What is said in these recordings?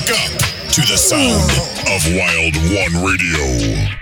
Wake up to the sound of Wild One Radio.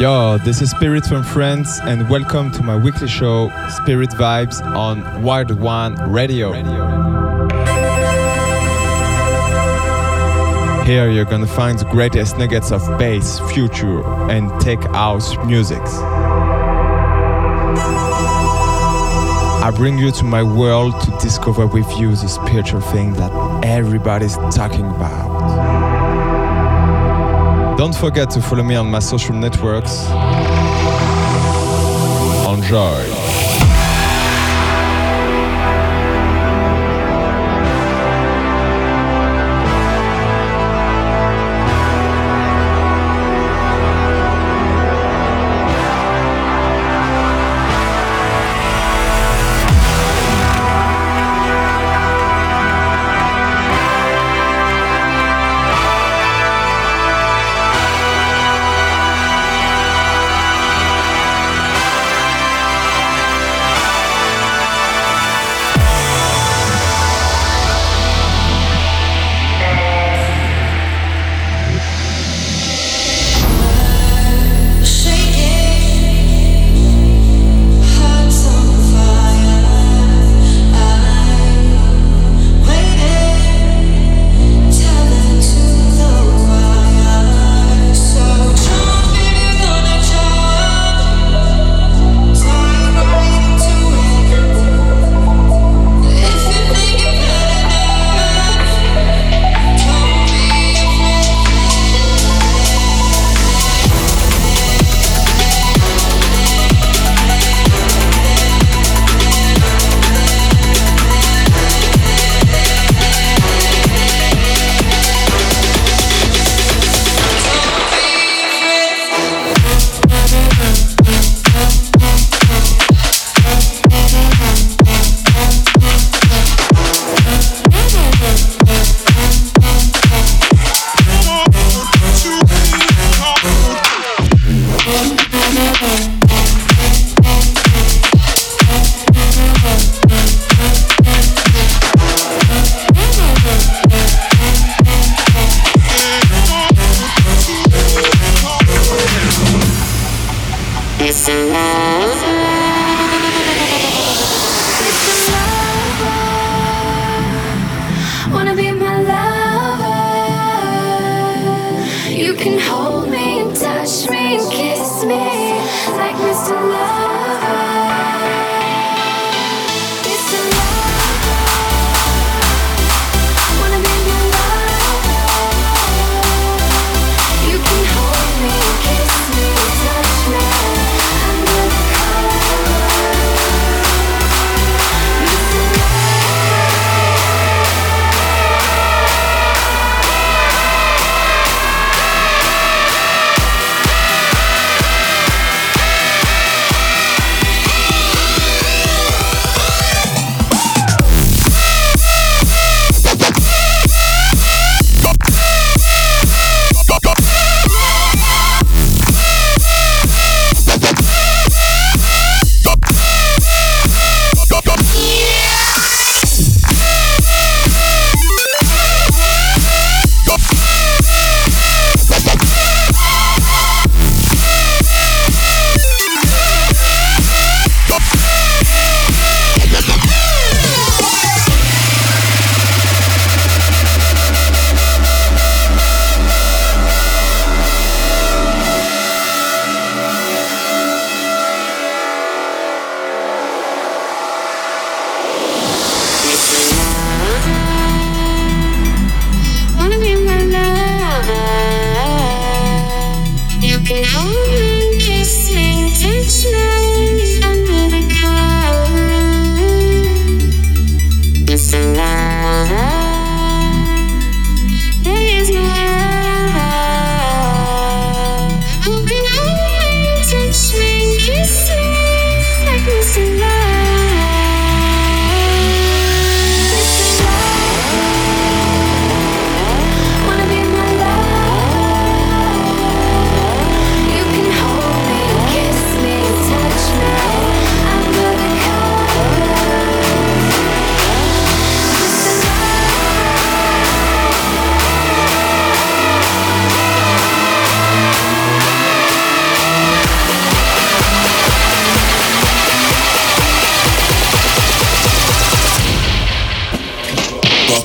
Yo, this is Spirit from France, and welcome to my weekly show, Spirit Vibes, on Wild One Radio. Here you're gonna find the greatest nuggets of bass, future, and tech house musics. I bring you to my world to discover with you the spiritual thing that everybody's talking about. Don't forget to follow me on my social networks. Enjoy.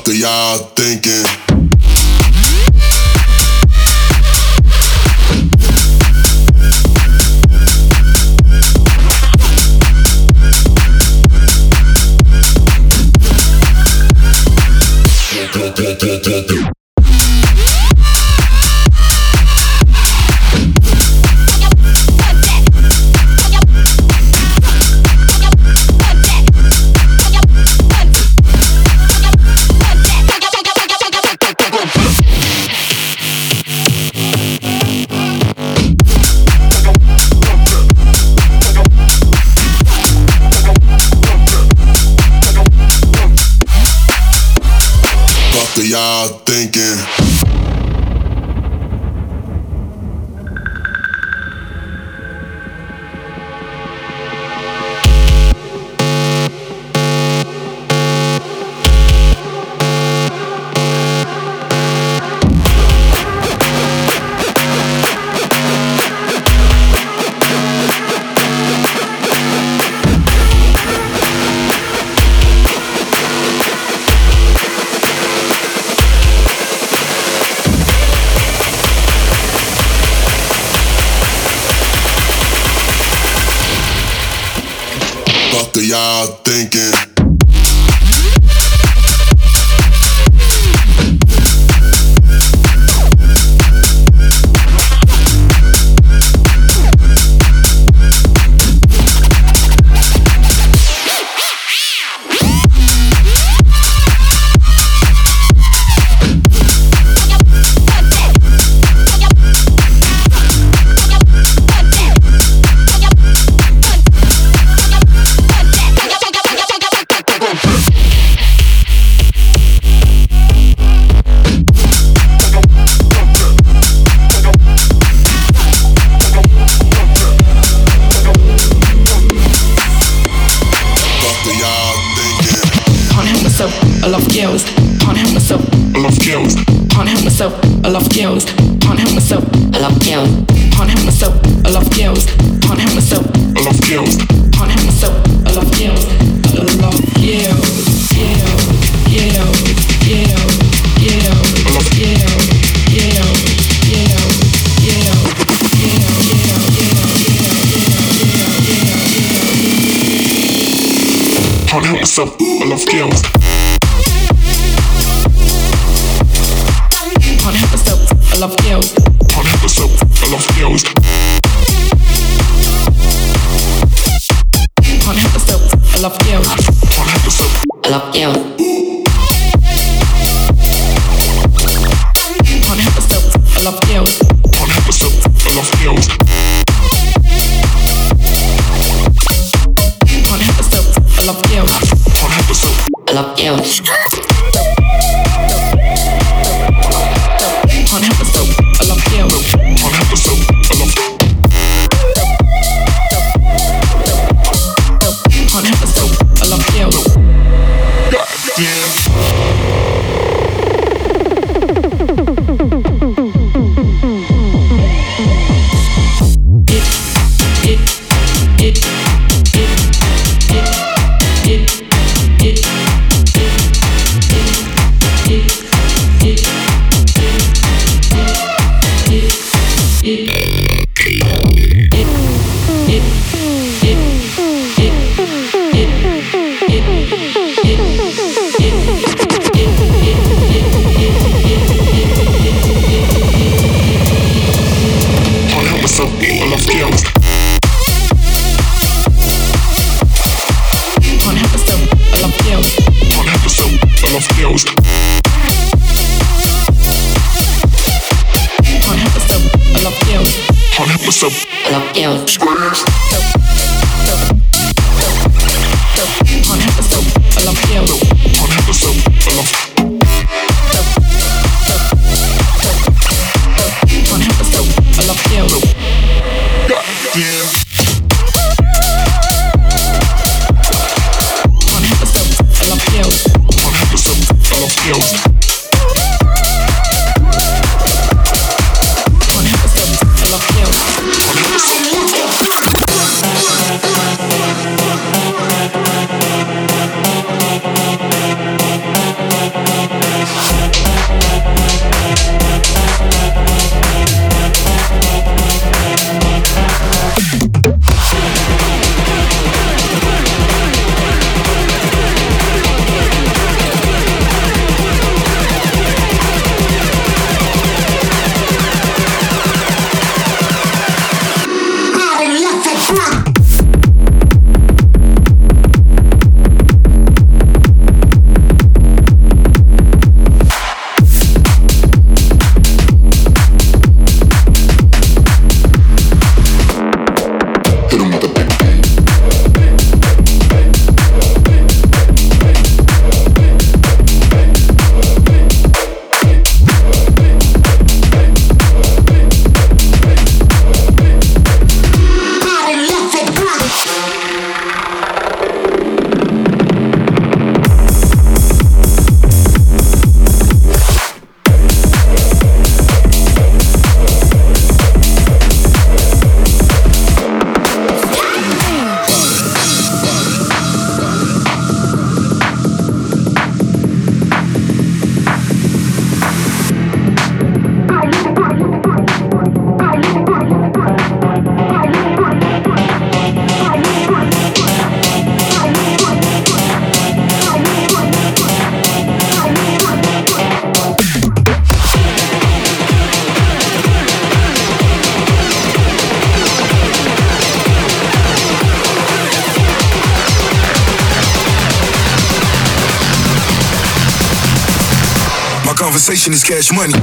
after y'all thinking. girls, can't help myself, I love girls, can't help myself, I love girls, can't help myself, I love girls, can't help myself, I love girls, I love girls, girls, girls, girls, girls, girls, girls, girls, girls, girls, girls, can't help myself, I love girls. Cash money.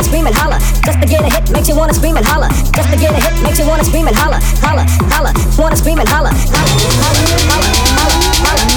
wanna scream and holler. Just to get a hit makes you wanna scream and holler. Just to get a hit makes you wanna scream and holler. Holler, holler, wanna scream and holler. Holler, holler, holler, holler, holler.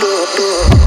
do, do.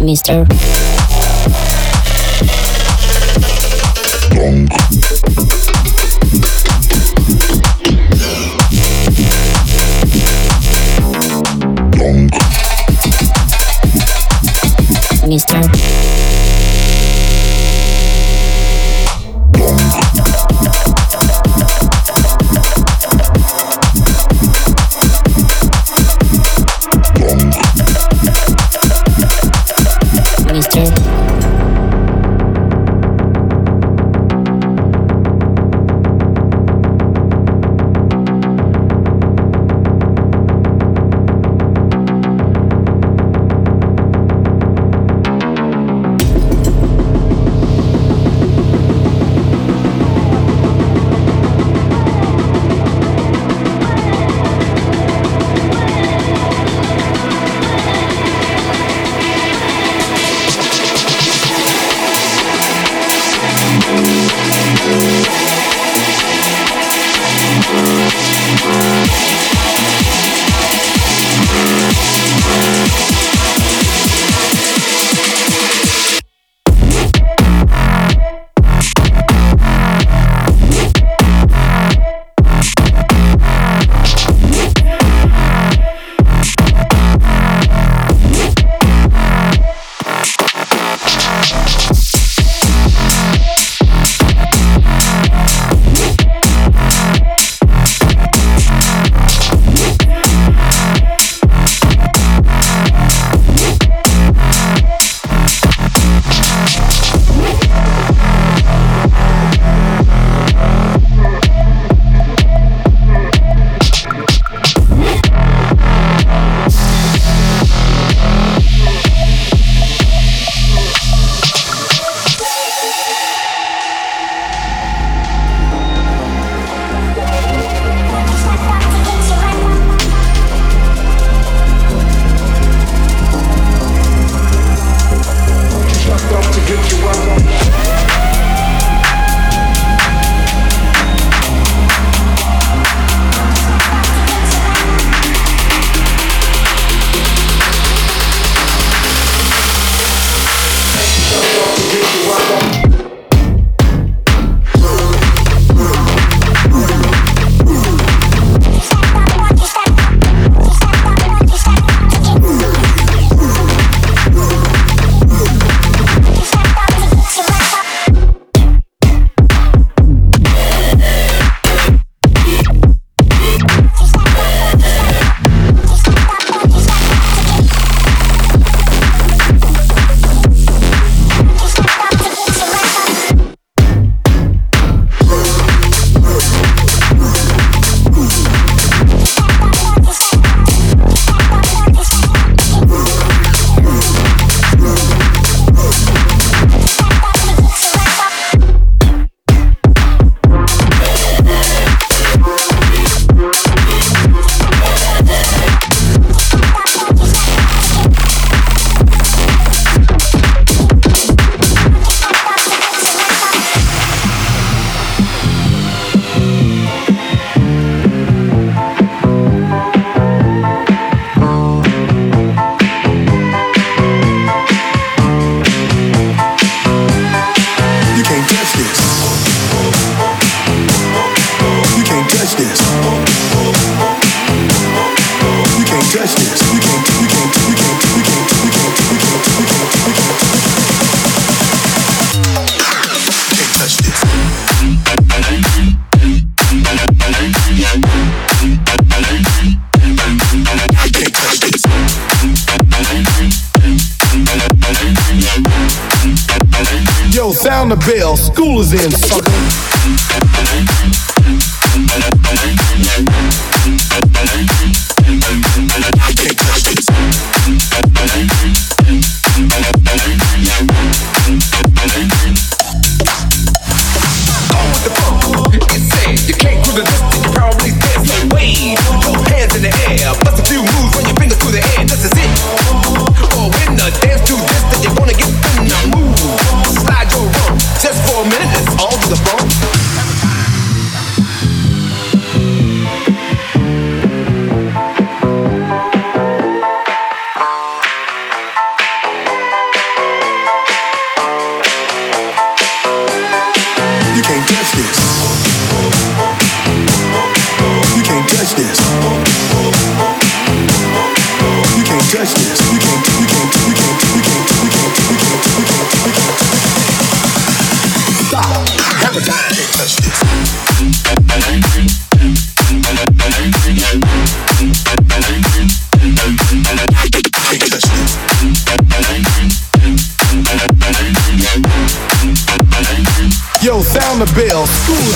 Mister. In, sucker. Bell. School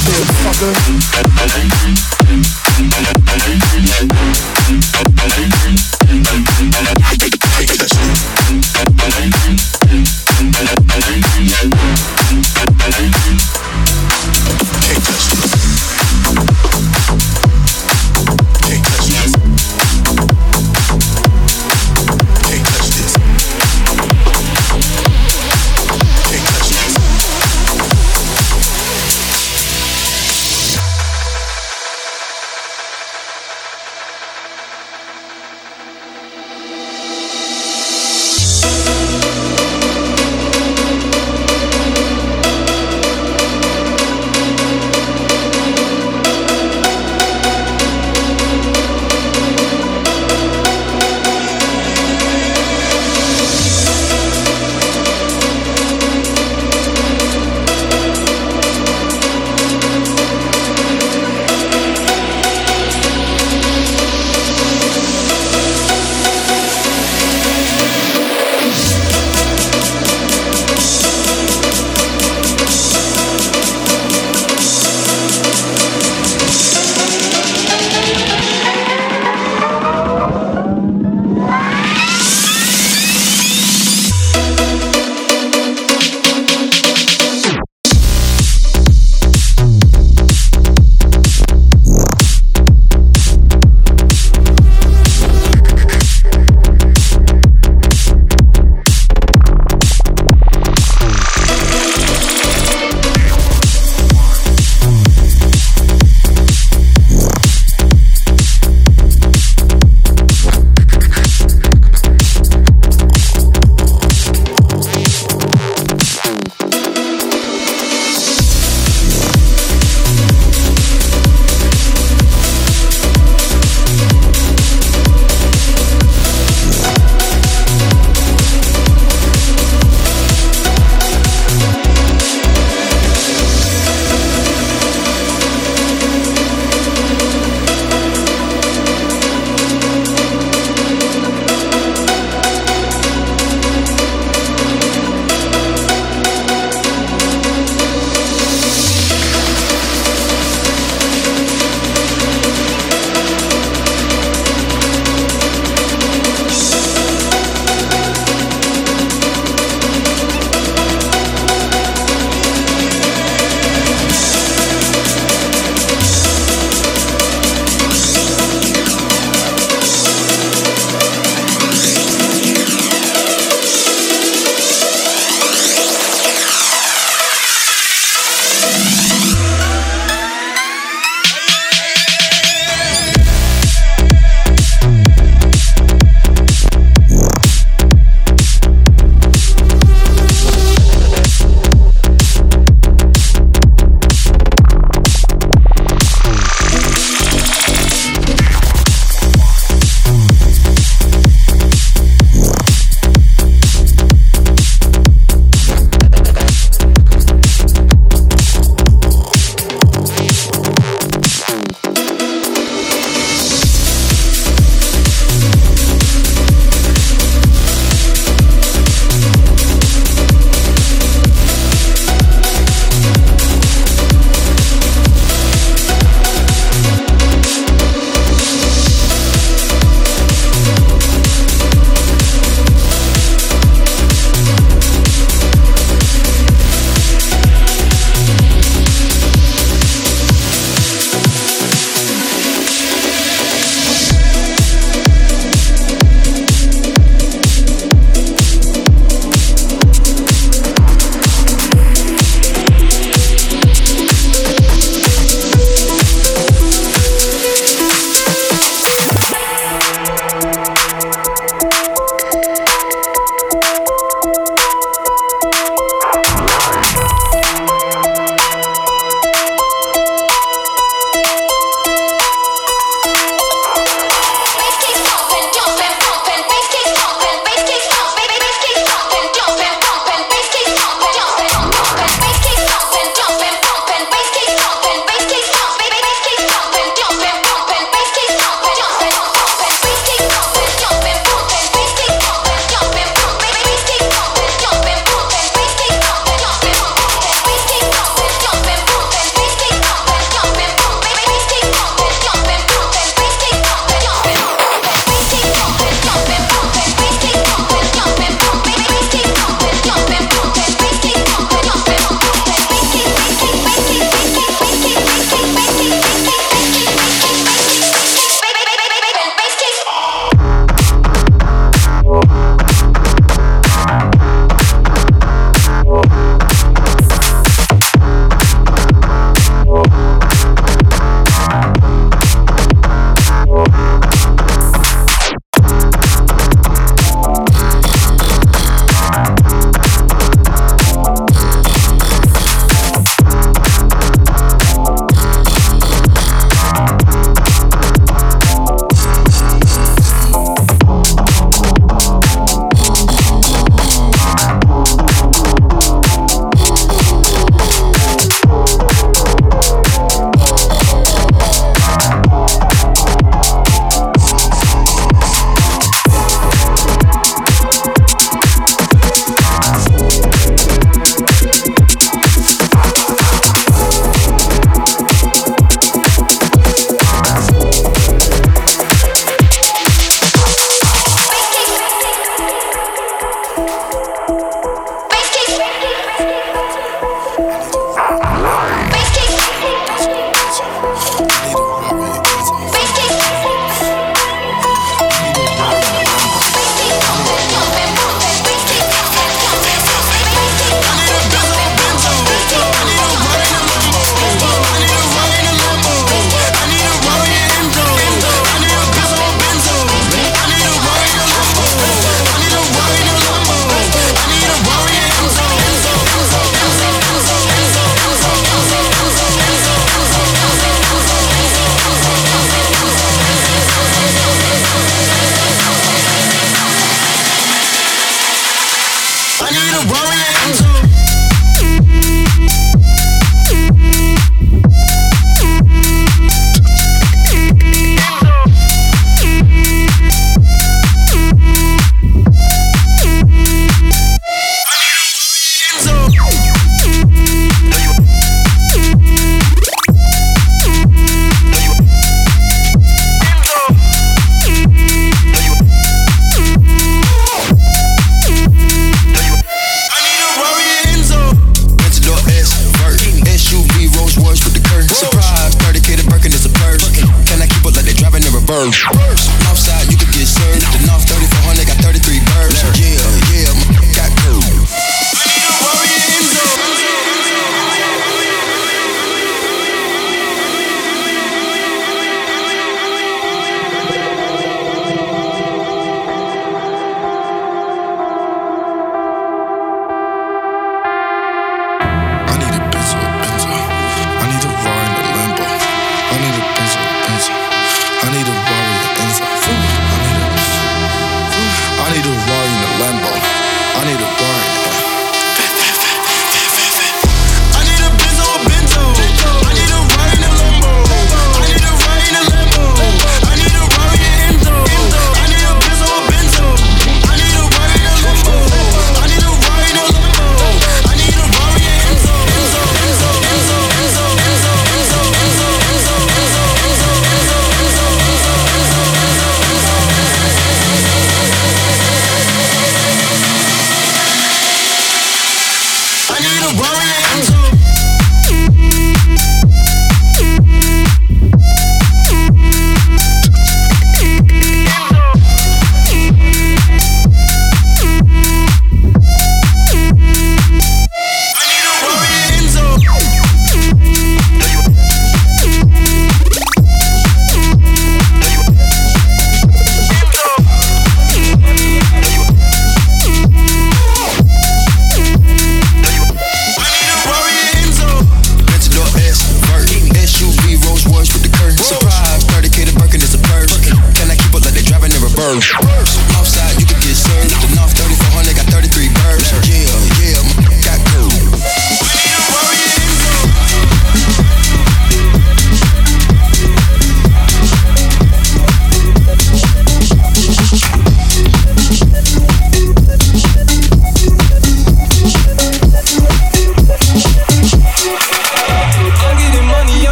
around.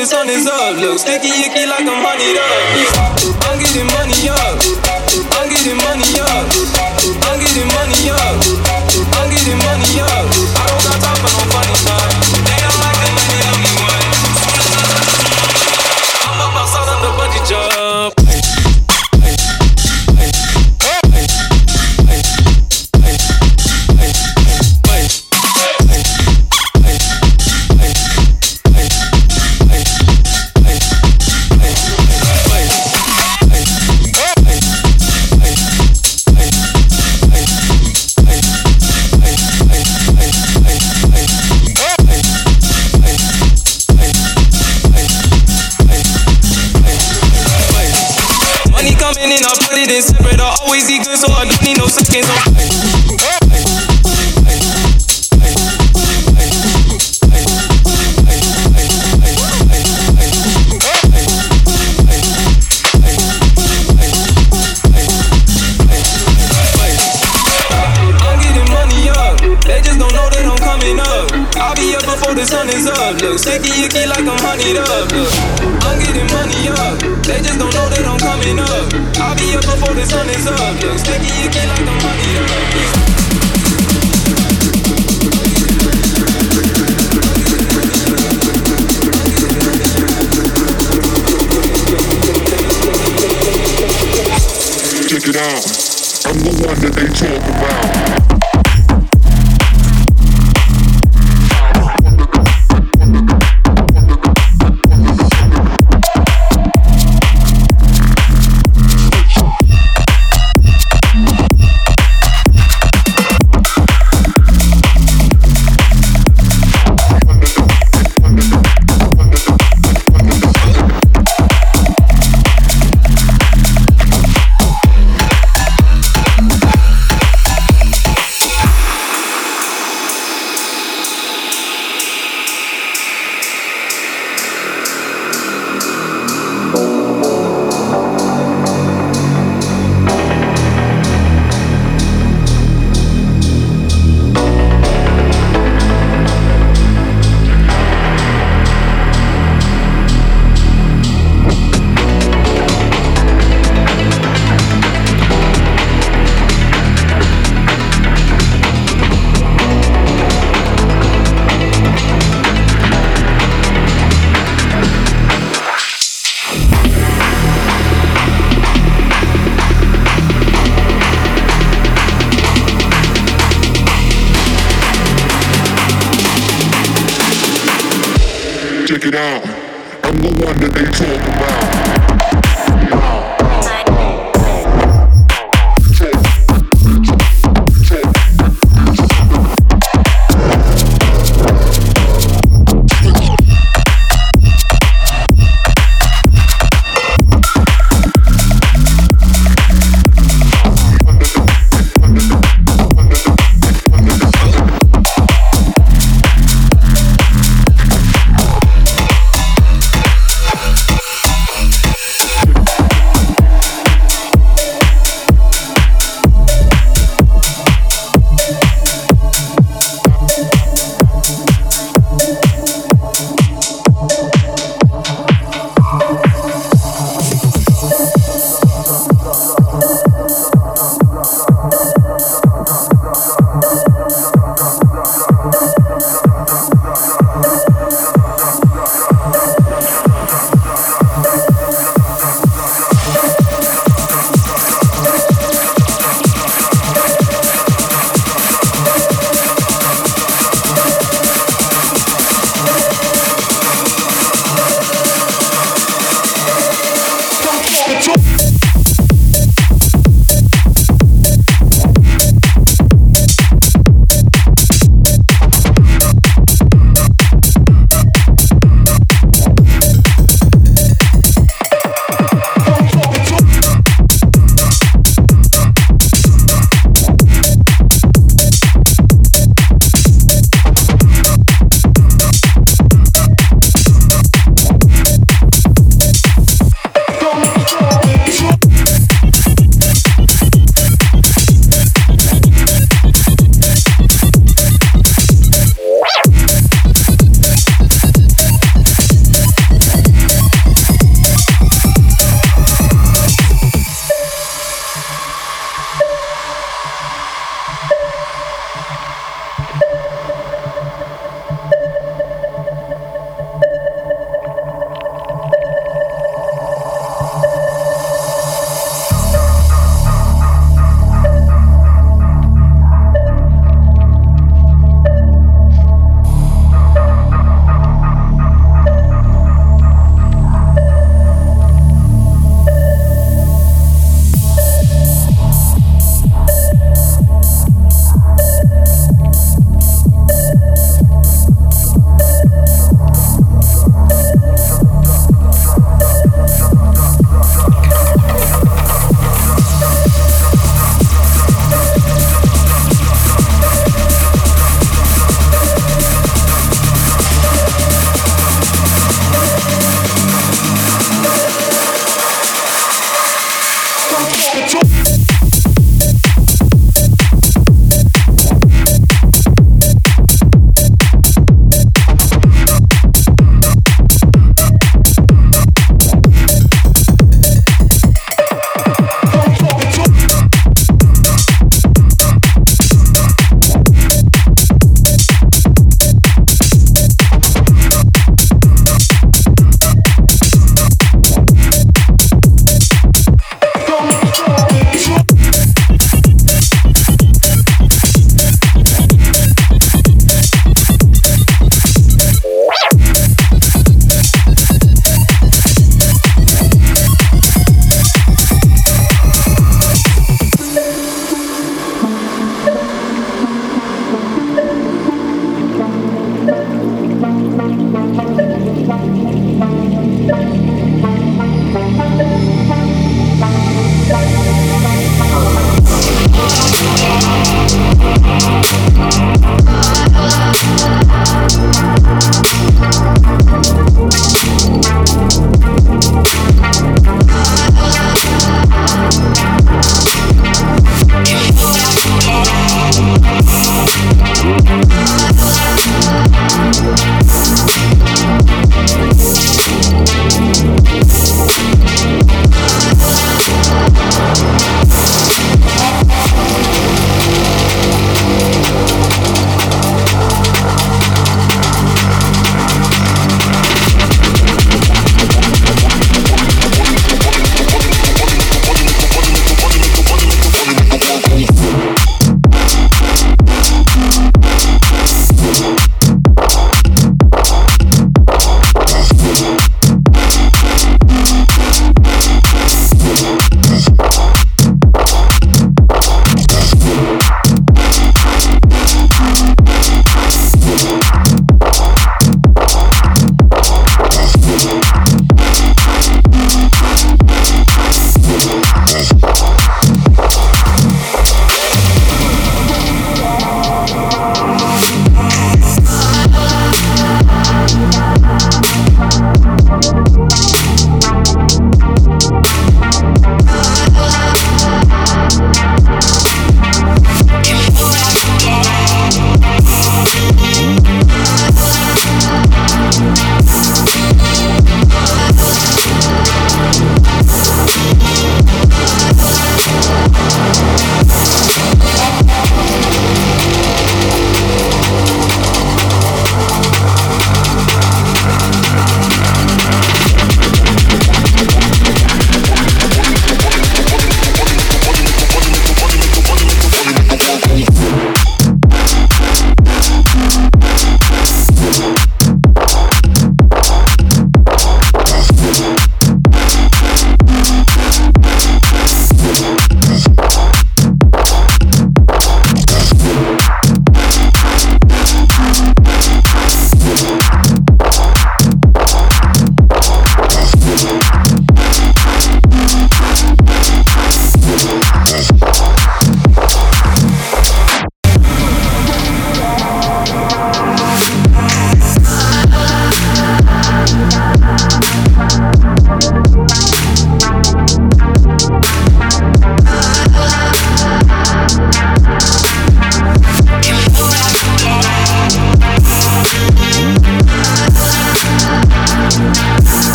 this on his up. Look sticky, icky like I'm honeyed up. so I don't need no seconds.